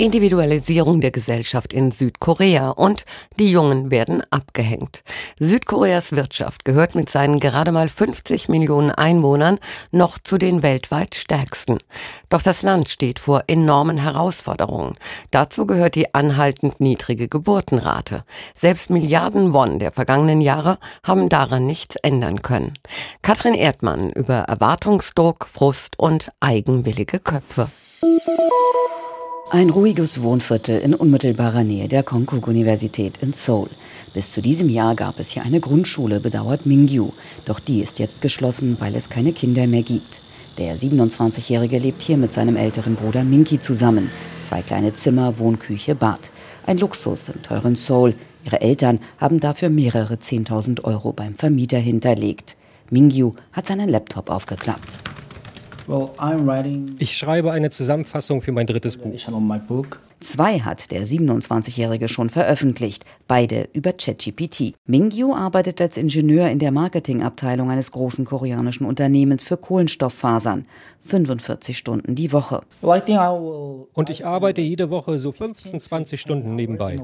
Individualisierung der Gesellschaft in Südkorea und die Jungen werden abgehängt. Südkoreas Wirtschaft gehört mit seinen gerade mal 50 Millionen Einwohnern noch zu den weltweit stärksten. Doch das Land steht vor enormen Herausforderungen. Dazu gehört die anhaltend niedrige Geburtenrate. Selbst Milliarden Won der vergangenen Jahre haben daran nichts ändern können. Katrin Erdmann über Erwartungsdruck, Frust und eigenwillige Köpfe. Ein ruhiges Wohnviertel in unmittelbarer Nähe der Konkuk-Universität in Seoul. Bis zu diesem Jahr gab es hier eine Grundschule, bedauert Mingyu. Doch die ist jetzt geschlossen, weil es keine Kinder mehr gibt. Der 27-Jährige lebt hier mit seinem älteren Bruder Minki zusammen. Zwei kleine Zimmer, Wohnküche, Bad. Ein Luxus im teuren Seoul. Ihre Eltern haben dafür mehrere 10.000 Euro beim Vermieter hinterlegt. Mingyu hat seinen Laptop aufgeklappt. Ich schreibe eine Zusammenfassung für mein drittes Buch. Zwei hat der 27-Jährige schon veröffentlicht, beide über ChatGPT. Mingyu arbeitet als Ingenieur in der Marketingabteilung eines großen koreanischen Unternehmens für Kohlenstofffasern. 45 Stunden die Woche. Und ich arbeite jede Woche so 15, 20 Stunden nebenbei.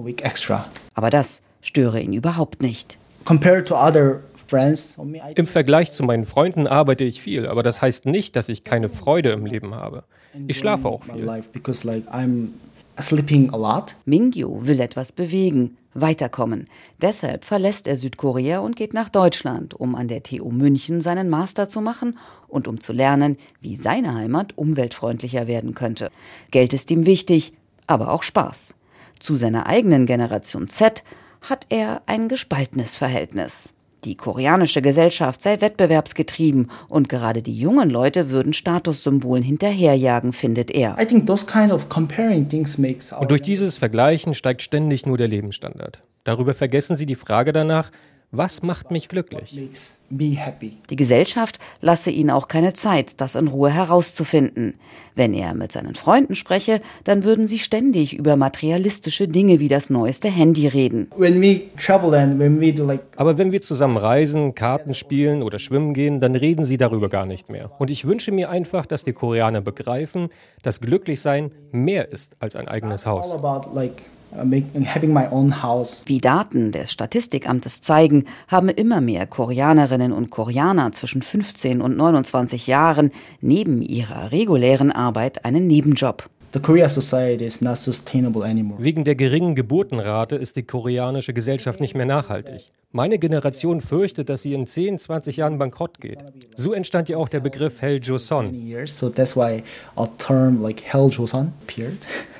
Aber das störe ihn überhaupt nicht. Compared to other im Vergleich zu meinen Freunden arbeite ich viel, aber das heißt nicht, dass ich keine Freude im Leben habe. Ich schlafe auch viel. Mingyu will etwas bewegen, weiterkommen. Deshalb verlässt er Südkorea und geht nach Deutschland, um an der TU München seinen Master zu machen und um zu lernen, wie seine Heimat umweltfreundlicher werden könnte. Geld ist ihm wichtig, aber auch Spaß. Zu seiner eigenen Generation Z hat er ein gespaltenes Verhältnis. Die koreanische Gesellschaft sei wettbewerbsgetrieben und gerade die jungen Leute würden Statussymbolen hinterherjagen, findet er. Und durch dieses Vergleichen steigt ständig nur der Lebensstandard. Darüber vergessen sie die Frage danach, was macht mich glücklich? Die Gesellschaft lasse ihn auch keine Zeit, das in Ruhe herauszufinden. Wenn er mit seinen Freunden spreche, dann würden sie ständig über materialistische Dinge wie das neueste Handy reden. Aber wenn wir zusammen reisen, Karten spielen oder schwimmen gehen, dann reden sie darüber gar nicht mehr. Und ich wünsche mir einfach, dass die Koreaner begreifen, dass Glücklichsein mehr ist als ein eigenes Haus. Uh, Wie Daten des Statistikamtes zeigen, haben immer mehr Koreanerinnen und Koreaner zwischen 15 und 29 Jahren neben ihrer regulären Arbeit einen Nebenjob. Wegen der geringen Geburtenrate ist die koreanische Gesellschaft nicht mehr nachhaltig. Meine Generation fürchtet, dass sie in 10, 20 Jahren bankrott geht. So entstand ja auch der Begriff Hell Joseon.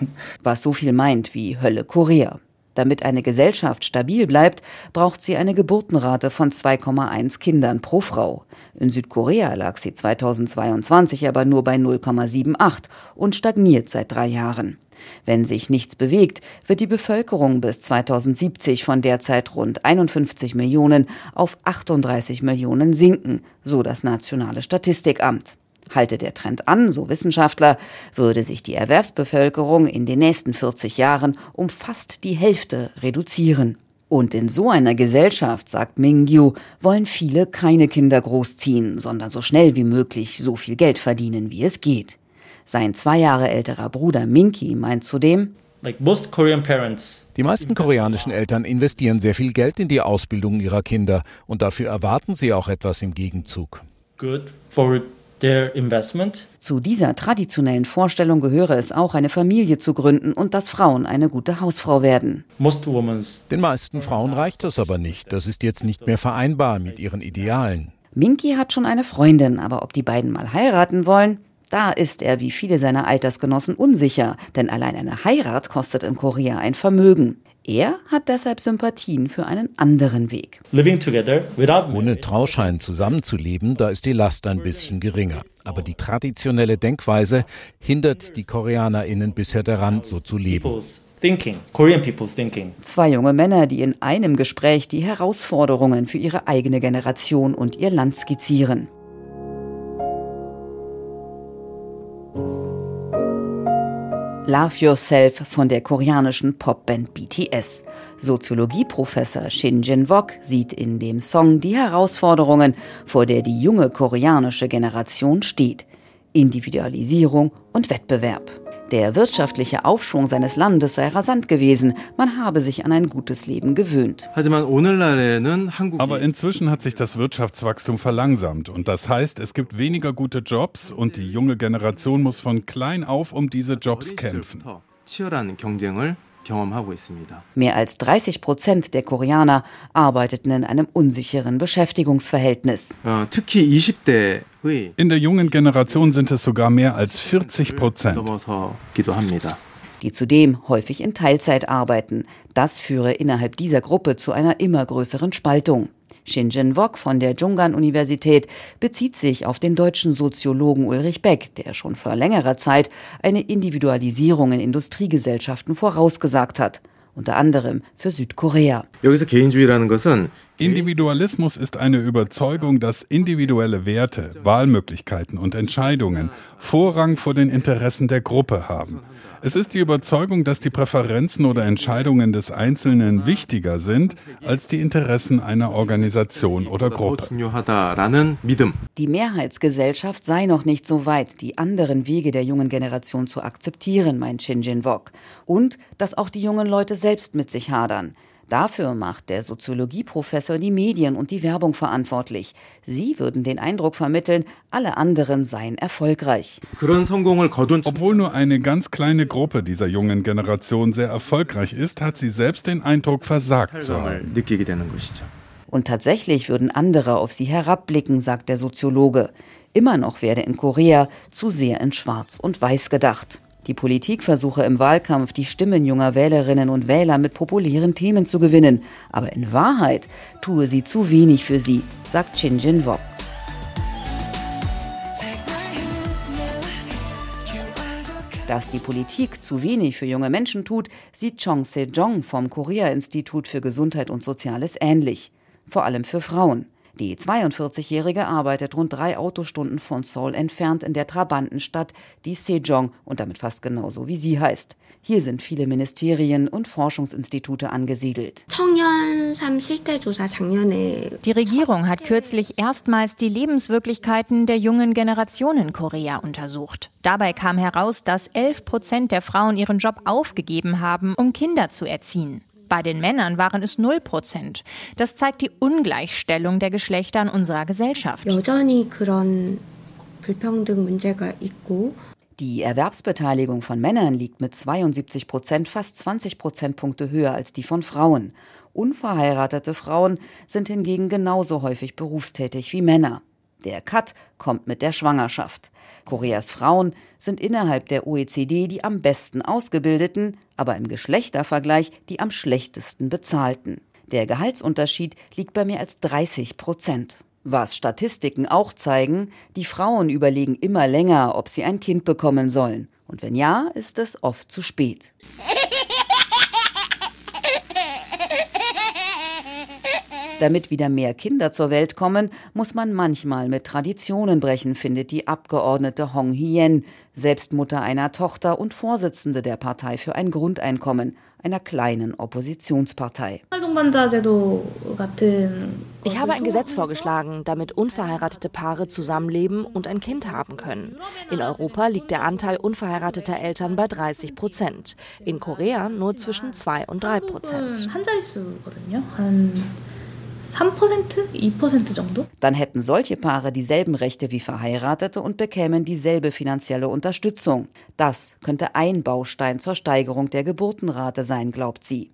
Was so viel meint wie Hölle Korea. Damit eine Gesellschaft stabil bleibt, braucht sie eine Geburtenrate von 2,1 Kindern pro Frau. In Südkorea lag sie 2022 aber nur bei 0,78 und stagniert seit drei Jahren. Wenn sich nichts bewegt, wird die Bevölkerung bis 2070 von derzeit rund 51 Millionen auf 38 Millionen sinken, so das Nationale Statistikamt. Halte der Trend an, so Wissenschaftler, würde sich die Erwerbsbevölkerung in den nächsten 40 Jahren um fast die Hälfte reduzieren. Und in so einer Gesellschaft, sagt Mingyu, wollen viele keine Kinder großziehen, sondern so schnell wie möglich so viel Geld verdienen, wie es geht. Sein zwei Jahre älterer Bruder Minky meint zudem, die meisten koreanischen Eltern investieren sehr viel Geld in die Ausbildung ihrer Kinder und dafür erwarten sie auch etwas im Gegenzug. Good for zu dieser traditionellen Vorstellung gehöre es auch, eine Familie zu gründen und dass Frauen eine gute Hausfrau werden. Den meisten Frauen reicht das aber nicht. Das ist jetzt nicht mehr vereinbar mit ihren Idealen. Minky hat schon eine Freundin, aber ob die beiden mal heiraten wollen, da ist er wie viele seiner Altersgenossen unsicher, denn allein eine Heirat kostet in Korea ein Vermögen. Er hat deshalb Sympathien für einen anderen Weg. Ohne Trauschein zusammenzuleben, da ist die Last ein bisschen geringer. Aber die traditionelle Denkweise hindert die KoreanerInnen bisher daran, so zu leben. Zwei junge Männer, die in einem Gespräch die Herausforderungen für ihre eigene Generation und ihr Land skizzieren. Love Yourself von der koreanischen Popband BTS. Soziologieprofessor Shin Jin-wok sieht in dem Song die Herausforderungen, vor der die junge koreanische Generation steht. Individualisierung und Wettbewerb. Der wirtschaftliche Aufschwung seines Landes sei rasant gewesen, man habe sich an ein gutes Leben gewöhnt. Aber inzwischen hat sich das Wirtschaftswachstum verlangsamt und das heißt, es gibt weniger gute Jobs und die junge Generation muss von klein auf um diese Jobs kämpfen. Mehr als 30 Prozent der Koreaner arbeiteten in einem unsicheren Beschäftigungsverhältnis. In der jungen Generation sind es sogar mehr als 40 Prozent. Die zudem häufig in Teilzeit arbeiten. Das führe innerhalb dieser Gruppe zu einer immer größeren Spaltung. Shinjin Wok von der Junggan-Universität bezieht sich auf den deutschen Soziologen Ulrich Beck, der schon vor längerer Zeit eine Individualisierung in Industriegesellschaften vorausgesagt hat, unter anderem für Südkorea. Individualismus ist eine Überzeugung, dass individuelle Werte, Wahlmöglichkeiten und Entscheidungen Vorrang vor den Interessen der Gruppe haben. Es ist die Überzeugung, dass die Präferenzen oder Entscheidungen des Einzelnen wichtiger sind als die Interessen einer Organisation oder Gruppe. Die Mehrheitsgesellschaft sei noch nicht so weit, die anderen Wege der jungen Generation zu akzeptieren, meint Shin Wok. Und dass auch die jungen Leute selbst mit sich hadern. Dafür macht der Soziologieprofessor die Medien und die Werbung verantwortlich. Sie würden den Eindruck vermitteln, alle anderen seien erfolgreich. Obwohl nur eine ganz kleine Gruppe dieser jungen Generation sehr erfolgreich ist, hat sie selbst den Eindruck, versagt zu haben. Und tatsächlich würden andere auf sie herabblicken, sagt der Soziologe. Immer noch werde in Korea zu sehr in Schwarz und Weiß gedacht. Die Politik versuche im Wahlkampf, die Stimmen junger Wählerinnen und Wähler mit populären Themen zu gewinnen. Aber in Wahrheit tue sie zu wenig für sie, sagt Shin Jin Wok. Dass die Politik zu wenig für junge Menschen tut, sieht Chong Se-jong vom Korea-Institut für Gesundheit und Soziales ähnlich. Vor allem für Frauen. Die 42-Jährige arbeitet rund drei Autostunden von Seoul entfernt in der Trabantenstadt, die Sejong und damit fast genauso wie sie heißt. Hier sind viele Ministerien und Forschungsinstitute angesiedelt. Die Regierung hat kürzlich erstmals die Lebenswirklichkeiten der jungen Generation in Korea untersucht. Dabei kam heraus, dass 11 Prozent der Frauen ihren Job aufgegeben haben, um Kinder zu erziehen. Bei den Männern waren es 0 Prozent. Das zeigt die Ungleichstellung der Geschlechter in unserer Gesellschaft. Die Erwerbsbeteiligung von Männern liegt mit 72 Prozent fast 20 Prozentpunkte höher als die von Frauen. Unverheiratete Frauen sind hingegen genauso häufig berufstätig wie Männer. Der Cut kommt mit der Schwangerschaft. Koreas Frauen sind innerhalb der OECD die am besten ausgebildeten, aber im Geschlechtervergleich die am schlechtesten bezahlten. Der Gehaltsunterschied liegt bei mehr als 30 Prozent. Was Statistiken auch zeigen, die Frauen überlegen immer länger, ob sie ein Kind bekommen sollen. Und wenn ja, ist es oft zu spät. Damit wieder mehr Kinder zur Welt kommen, muss man manchmal mit Traditionen brechen, findet die Abgeordnete Hong Hien, selbst Mutter einer Tochter und Vorsitzende der Partei für ein Grundeinkommen, einer kleinen Oppositionspartei. Ich habe ein Gesetz vorgeschlagen, damit unverheiratete Paare zusammenleben und ein Kind haben können. In Europa liegt der Anteil unverheirateter Eltern bei 30 Prozent, in Korea nur zwischen 2 und 3 Prozent. 3%, 2% 정도? Dann hätten solche Paare dieselben Rechte wie Verheiratete und bekämen dieselbe finanzielle Unterstützung. Das könnte ein Baustein zur Steigerung der Geburtenrate sein, glaubt sie.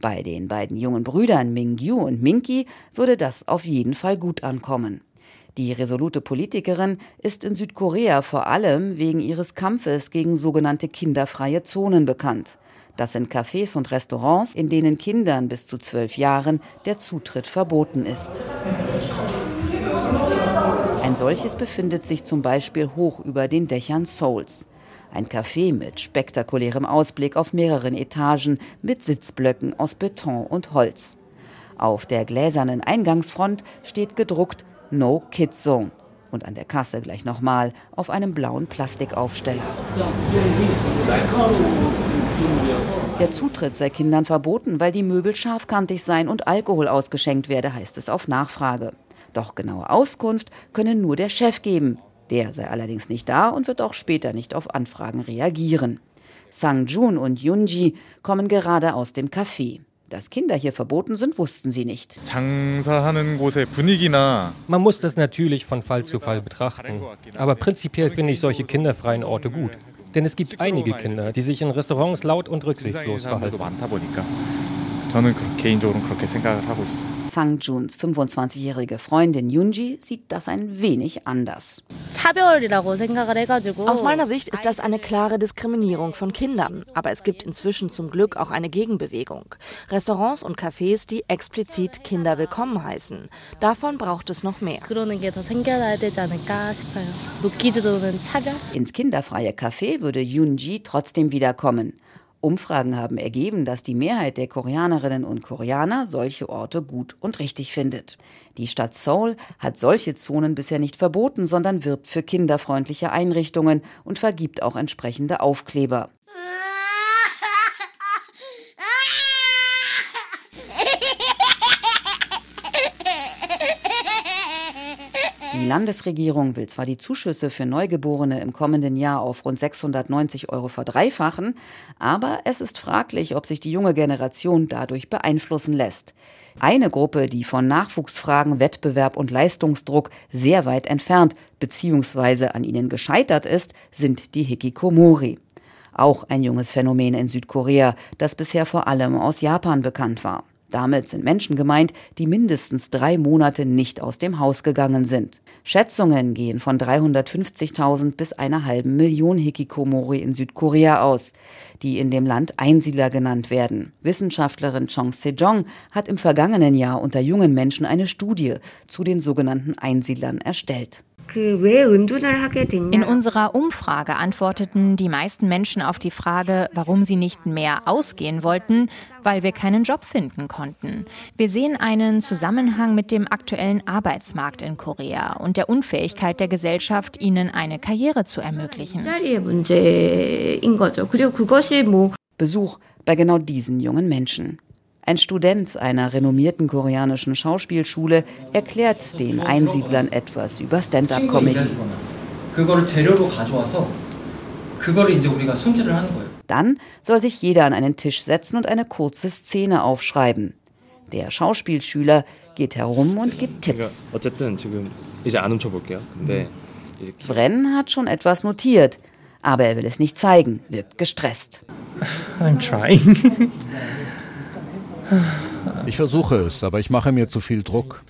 Bei den beiden jungen Brüdern Mingyu und Minki würde das auf jeden Fall gut ankommen. Die resolute Politikerin ist in Südkorea vor allem wegen ihres Kampfes gegen sogenannte kinderfreie Zonen bekannt. Das sind Cafés und Restaurants, in denen Kindern bis zu zwölf Jahren der Zutritt verboten ist. Ein solches befindet sich zum Beispiel hoch über den Dächern Souls. Ein Café mit spektakulärem Ausblick auf mehreren Etagen mit Sitzblöcken aus Beton und Holz. Auf der gläsernen Eingangsfront steht gedruckt No Kids Zone und an der Kasse gleich nochmal auf einem blauen Plastikaufsteller. Der Zutritt sei Kindern verboten, weil die Möbel scharfkantig seien und Alkohol ausgeschenkt werde, heißt es auf Nachfrage. Doch genaue Auskunft könne nur der Chef geben. Der sei allerdings nicht da und wird auch später nicht auf Anfragen reagieren. Sang Jun und Yunji kommen gerade aus dem Café. Dass Kinder hier verboten sind, wussten sie nicht. Man muss das natürlich von Fall zu Fall betrachten. Aber prinzipiell finde ich solche kinderfreien Orte gut. Denn es gibt einige Kinder, die sich in Restaurants laut und rücksichtslos verhalten. 저는 개인적으로 그렇게 생각을 하고 있습니다. Sang Juns 25-jährige Freundin Yunji sieht das ein wenig anders. Aus meiner Sicht ist das eine klare Diskriminierung von Kindern, aber es gibt inzwischen zum Glück auch eine Gegenbewegung. Restaurants und Cafés, die explizit Kinder willkommen heißen. Davon braucht es noch mehr. Ins kinderfreie Café würde Yunji trotzdem wiederkommen. Umfragen haben ergeben, dass die Mehrheit der Koreanerinnen und Koreaner solche Orte gut und richtig findet. Die Stadt Seoul hat solche Zonen bisher nicht verboten, sondern wirbt für kinderfreundliche Einrichtungen und vergibt auch entsprechende Aufkleber. Die Landesregierung will zwar die Zuschüsse für Neugeborene im kommenden Jahr auf rund 690 Euro verdreifachen, aber es ist fraglich, ob sich die junge Generation dadurch beeinflussen lässt. Eine Gruppe, die von Nachwuchsfragen, Wettbewerb und Leistungsdruck sehr weit entfernt bzw. an ihnen gescheitert ist, sind die Hikikomori. Auch ein junges Phänomen in Südkorea, das bisher vor allem aus Japan bekannt war. Damit sind Menschen gemeint, die mindestens drei Monate nicht aus dem Haus gegangen sind. Schätzungen gehen von 350.000 bis einer halben Million Hikikomori in Südkorea aus, die in dem Land Einsiedler genannt werden. Wissenschaftlerin Chong Sejong hat im vergangenen Jahr unter jungen Menschen eine Studie zu den sogenannten Einsiedlern erstellt. In unserer Umfrage antworteten die meisten Menschen auf die Frage, warum sie nicht mehr ausgehen wollten, weil wir keinen Job finden konnten. Wir sehen einen Zusammenhang mit dem aktuellen Arbeitsmarkt in Korea und der Unfähigkeit der Gesellschaft, ihnen eine Karriere zu ermöglichen. Besuch bei genau diesen jungen Menschen. Ein Student einer renommierten koreanischen Schauspielschule erklärt den Einsiedlern etwas über Stand-up-Comedy. Dann soll sich jeder an einen Tisch setzen und eine kurze Szene aufschreiben. Der Schauspielschüler geht herum und gibt Tipps. Vren hat schon etwas notiert, aber er will es nicht zeigen, wirkt gestresst. I'm trying. Ich versuche es, aber ich mache mir zu viel Druck.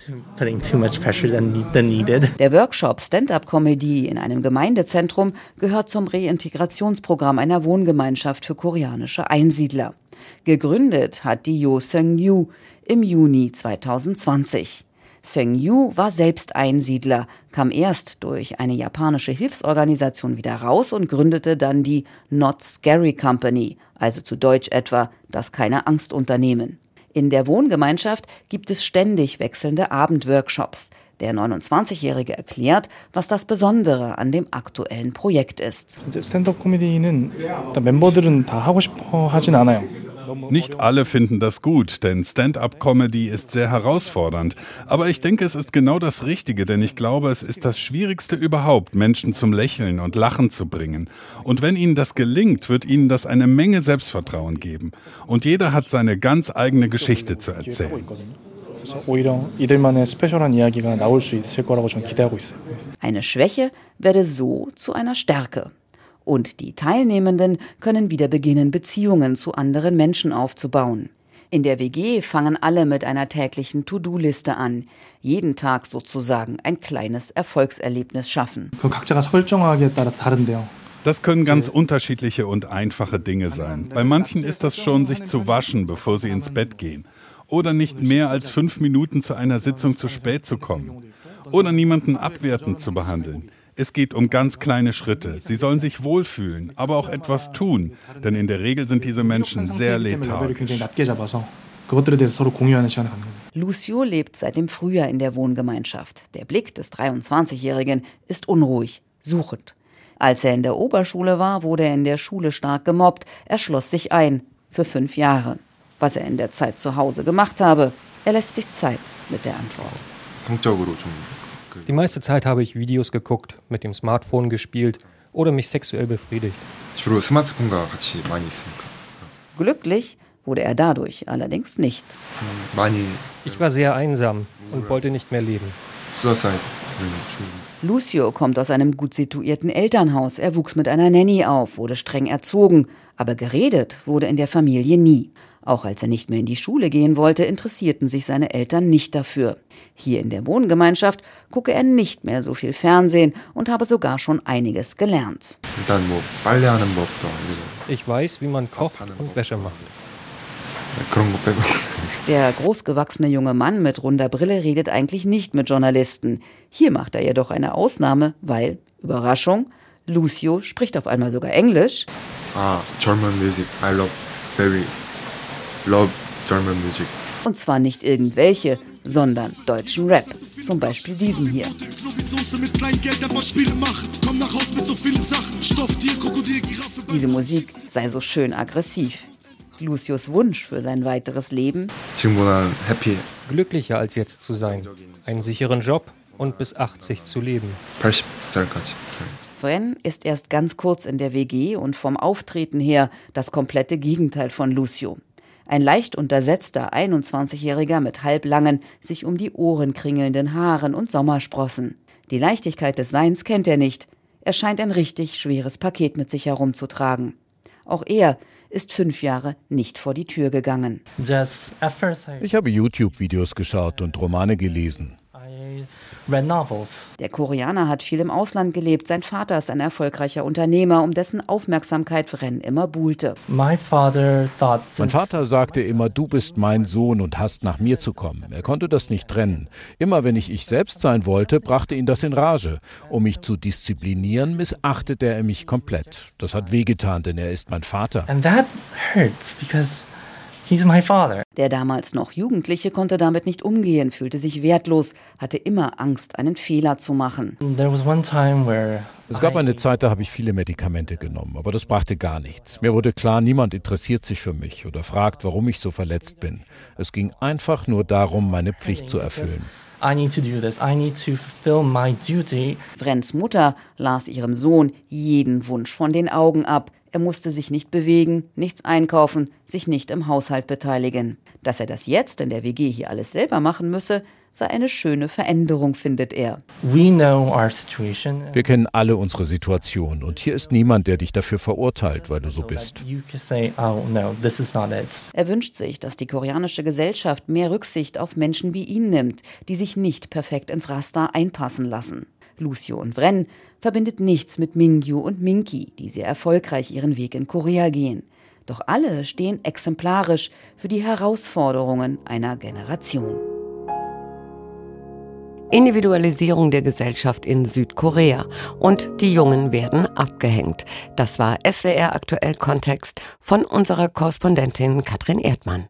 Der Workshop Stand-up-Comedy in einem Gemeindezentrum gehört zum Reintegrationsprogramm einer Wohngemeinschaft für koreanische Einsiedler. Gegründet hat die Yo Seung-yu im Juni 2020. Seung-yu war selbst Einsiedler, kam erst durch eine japanische Hilfsorganisation wieder raus und gründete dann die Not Scary Company, also zu Deutsch etwa das keine Angst Unternehmen. In der Wohngemeinschaft gibt es ständig wechselnde Abendworkshops. Der 29-Jährige erklärt, was das Besondere an dem aktuellen Projekt ist. Stand-up-Comedy는 멤버들은 다 하고 싶어 하진 않아요. nicht alle finden das gut, denn Stand-up-Comedy ist sehr herausfordernd. Aber ich denke, es ist genau das Richtige, denn ich glaube, es ist das Schwierigste überhaupt, Menschen zum Lächeln und Lachen zu bringen. Und wenn ihnen das gelingt, wird ihnen das eine Menge Selbstvertrauen geben. Und jeder hat seine ganz eigene Geschichte zu erzählen. Eine Schwäche werde so zu einer Stärke. Und die Teilnehmenden können wieder beginnen, Beziehungen zu anderen Menschen aufzubauen. In der WG fangen alle mit einer täglichen To-Do-Liste an. Jeden Tag sozusagen ein kleines Erfolgserlebnis schaffen. Das können ganz unterschiedliche und einfache Dinge sein. Bei manchen ist das schon, sich zu waschen, bevor sie ins Bett gehen. Oder nicht mehr als fünf Minuten zu einer Sitzung zu spät zu kommen. Oder niemanden abwertend zu behandeln. Es geht um ganz kleine Schritte. Sie sollen sich wohlfühlen, aber auch etwas tun, denn in der Regel sind diese Menschen sehr lethargisch. Lucio lebt seit dem Frühjahr in der Wohngemeinschaft. Der Blick des 23-Jährigen ist unruhig, suchend. Als er in der Oberschule war, wurde er in der Schule stark gemobbt. Er schloss sich ein für fünf Jahre. Was er in der Zeit zu Hause gemacht habe, er lässt sich Zeit mit der Antwort. Die meiste Zeit habe ich Videos geguckt, mit dem Smartphone gespielt oder mich sexuell befriedigt. Glücklich wurde er dadurch allerdings nicht. Ich war sehr einsam und wollte nicht mehr leben. Lucio kommt aus einem gut situierten Elternhaus. Er wuchs mit einer Nanny auf, wurde streng erzogen, aber geredet wurde in der Familie nie. Auch als er nicht mehr in die Schule gehen wollte, interessierten sich seine Eltern nicht dafür. Hier in der Wohngemeinschaft gucke er nicht mehr so viel Fernsehen und habe sogar schon einiges gelernt. Ich weiß, wie man kocht und Wäsche macht. Der großgewachsene junge Mann mit runder Brille redet eigentlich nicht mit Journalisten. Hier macht er jedoch eine Ausnahme, weil, Überraschung, Lucio spricht auf einmal sogar Englisch. Ah, German music. I love very love German music. Und zwar nicht irgendwelche, sondern deutschen Rap. Zum Beispiel diesen hier. Diese Musik sei so schön aggressiv. Lucius Wunsch für sein weiteres Leben? happy. Glücklicher als jetzt zu sein, einen sicheren Job und bis 80 zu leben. Fren ist erst ganz kurz in der WG und vom Auftreten her das komplette Gegenteil von Lucio. Ein leicht untersetzter 21-Jähriger mit halblangen, sich um die Ohren kringelnden Haaren und Sommersprossen. Die Leichtigkeit des Seins kennt er nicht. Er scheint ein richtig schweres Paket mit sich herumzutragen. Auch er ist fünf Jahre nicht vor die Tür gegangen. Ich habe YouTube-Videos geschaut und Romane gelesen. Der Koreaner hat viel im Ausland gelebt. Sein Vater ist ein erfolgreicher Unternehmer, um dessen Aufmerksamkeit Ren immer buhlte. Mein Vater sagte immer, du bist mein Sohn und hast nach mir zu kommen. Er konnte das nicht trennen. Immer wenn ich ich selbst sein wollte, brachte ihn das in Rage. Um mich zu disziplinieren, missachtete er mich komplett. Das hat wehgetan, denn er ist mein Vater. And that hurts because He's my father. Der damals noch Jugendliche konnte damit nicht umgehen, fühlte sich wertlos, hatte immer Angst, einen Fehler zu machen. Es gab eine Zeit, da habe ich viele Medikamente genommen, aber das brachte gar nichts. Mir wurde klar, niemand interessiert sich für mich oder fragt, warum ich so verletzt bin. Es ging einfach nur darum, meine Pflicht zu erfüllen. Vrens Mutter las ihrem Sohn jeden Wunsch von den Augen ab. Er musste sich nicht bewegen, nichts einkaufen, sich nicht im Haushalt beteiligen. Dass er das jetzt in der WG hier alles selber machen müsse, sei eine schöne Veränderung, findet er. Wir kennen alle unsere Situation und hier ist niemand, der dich dafür verurteilt, weil du so bist. Oh, er wünscht sich, dass die koreanische Gesellschaft mehr Rücksicht auf Menschen wie ihn nimmt, die sich nicht perfekt ins Raster einpassen lassen. Lucio und Vren verbindet nichts mit Mingyu und Minki, die sehr erfolgreich ihren Weg in Korea gehen. Doch alle stehen exemplarisch für die Herausforderungen einer Generation. Individualisierung der Gesellschaft in Südkorea und die Jungen werden abgehängt. Das war SWR aktuell Kontext von unserer Korrespondentin Katrin Erdmann.